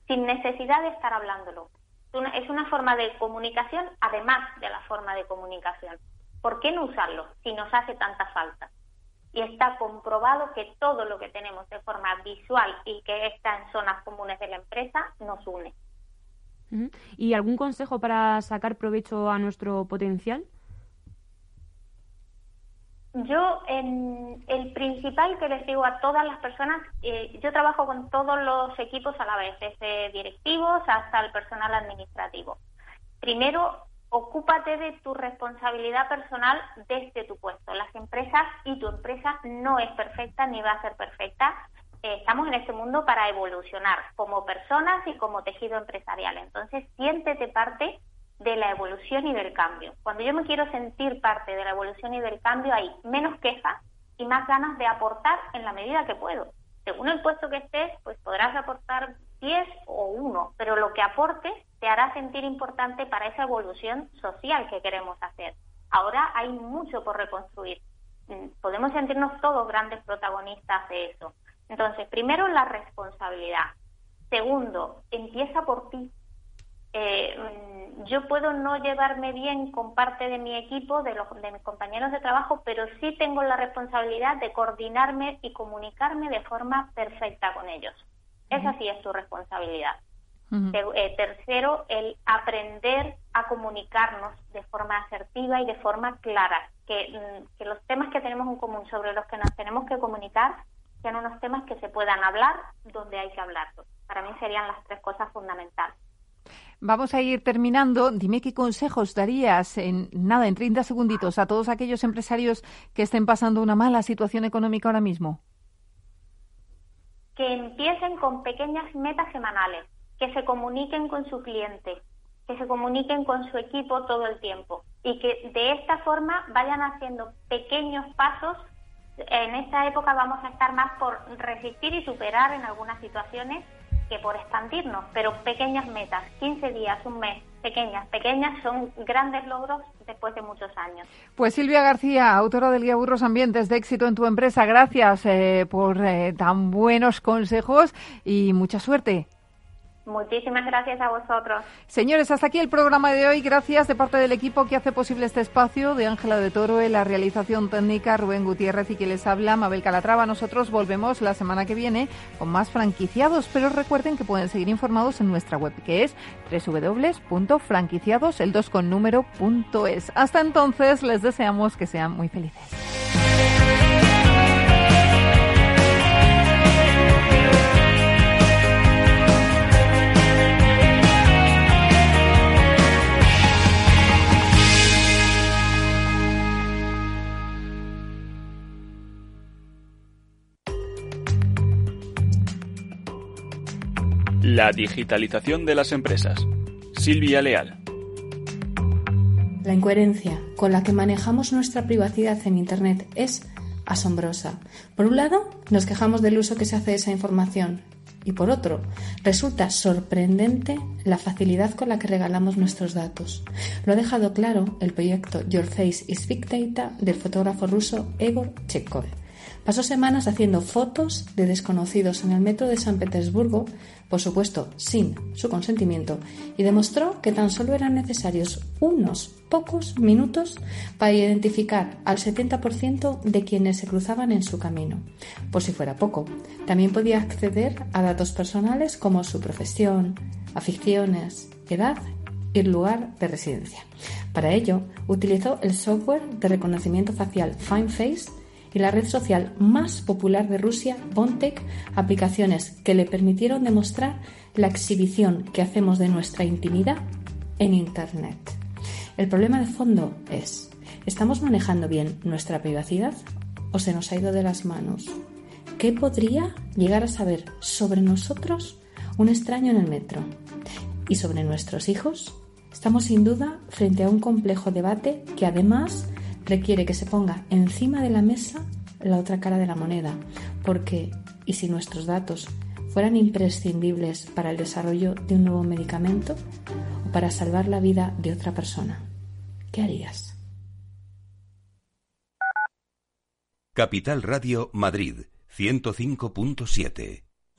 H: sin necesidad de estar hablándolo. Es una forma de comunicación además de la forma de comunicación. ¿Por qué no usarlo si nos hace tanta falta? Y está comprobado que todo lo que tenemos de forma visual y que está en zonas comunes de la empresa nos une.
C: ¿Y algún consejo para sacar provecho a nuestro potencial?
H: Yo, en el principal que les digo a todas las personas, eh, yo trabajo con todos los equipos a la vez, desde directivos hasta el personal administrativo. Primero, ocúpate de tu responsabilidad personal desde tu puesto. Las empresas y tu empresa no es perfecta ni va a ser perfecta, eh, estamos en este mundo para evolucionar como personas y como tejido empresarial. Entonces, siéntete parte de la evolución y del cambio. Cuando yo me quiero sentir parte de la evolución y del cambio, hay menos quejas y más ganas de aportar en la medida que puedo. Según el puesto que estés, pues podrás aportar 10 o 1, pero lo que aportes te hará sentir importante para esa evolución social que queremos hacer. Ahora hay mucho por reconstruir. Mm, podemos sentirnos todos grandes protagonistas de eso. Entonces, primero la responsabilidad. Segundo, empieza por ti. Eh, yo puedo no llevarme bien con parte de mi equipo, de, los, de mis compañeros de trabajo, pero sí tengo la responsabilidad de coordinarme y comunicarme de forma perfecta con ellos. Esa sí es tu responsabilidad. Eh, tercero, el aprender a comunicarnos de forma asertiva y de forma clara, que, mm, que los temas que tenemos en común sobre los que nos tenemos que comunicar sean unos temas que se puedan hablar donde hay que hablarlos. Para mí serían las tres cosas fundamentales.
B: Vamos a ir terminando. Dime qué consejos darías en nada, en 30 segunditos, a todos aquellos empresarios que estén pasando una mala situación económica ahora mismo.
H: Que empiecen con pequeñas metas semanales, que se comuniquen con su cliente, que se comuniquen con su equipo todo el tiempo y que de esta forma vayan haciendo pequeños pasos en esta época vamos a estar más por resistir y superar en algunas situaciones que por expandirnos, pero pequeñas metas, 15 días, un mes, pequeñas, pequeñas, son grandes logros después de muchos años.
B: Pues Silvia García, autora del guía Burros Ambientes de éxito en tu empresa, gracias eh, por eh, tan buenos consejos y mucha suerte.
H: Muchísimas gracias a vosotros.
B: Señores, hasta aquí el programa de hoy. Gracias de parte del equipo que hace posible este espacio, de Ángela de Toro, en la realización técnica, Rubén Gutiérrez y que les habla, Mabel Calatrava. Nosotros volvemos la semana que viene con más franquiciados, pero recuerden que pueden seguir informados en nuestra web, que es www.franquiciados, el 2 con. Hasta entonces, les deseamos que sean muy felices.
I: La digitalización de las empresas. Silvia Leal.
J: La incoherencia con la que manejamos nuestra privacidad en Internet es asombrosa. Por un lado, nos quejamos del uso que se hace de esa información y por otro, resulta sorprendente la facilidad con la que regalamos nuestros datos. Lo ha dejado claro el proyecto Your Face is Big Data del fotógrafo ruso Egor Chekhov. Pasó semanas haciendo fotos de desconocidos en el metro de San Petersburgo, por supuesto sin su consentimiento, y demostró que tan solo eran necesarios unos pocos minutos para identificar al 70% de quienes se cruzaban en su camino. Por si fuera poco, también podía acceder a datos personales como su profesión, aficiones, edad y lugar de residencia. Para ello, utilizó el software de reconocimiento facial FineFace y la red social más popular de Rusia, Bontek, aplicaciones que le permitieron demostrar la exhibición que hacemos de nuestra intimidad en Internet. El problema de fondo es, ¿estamos manejando bien nuestra privacidad o se nos ha ido de las manos? ¿Qué podría llegar a saber sobre nosotros un extraño en el metro? ¿Y sobre nuestros hijos? Estamos sin duda frente a un complejo debate que además requiere que se ponga encima de la mesa la otra cara de la moneda, porque ¿y si nuestros datos fueran imprescindibles para el desarrollo de un nuevo medicamento o para salvar la vida de otra persona? ¿Qué harías?
A: Capital Radio Madrid 105.7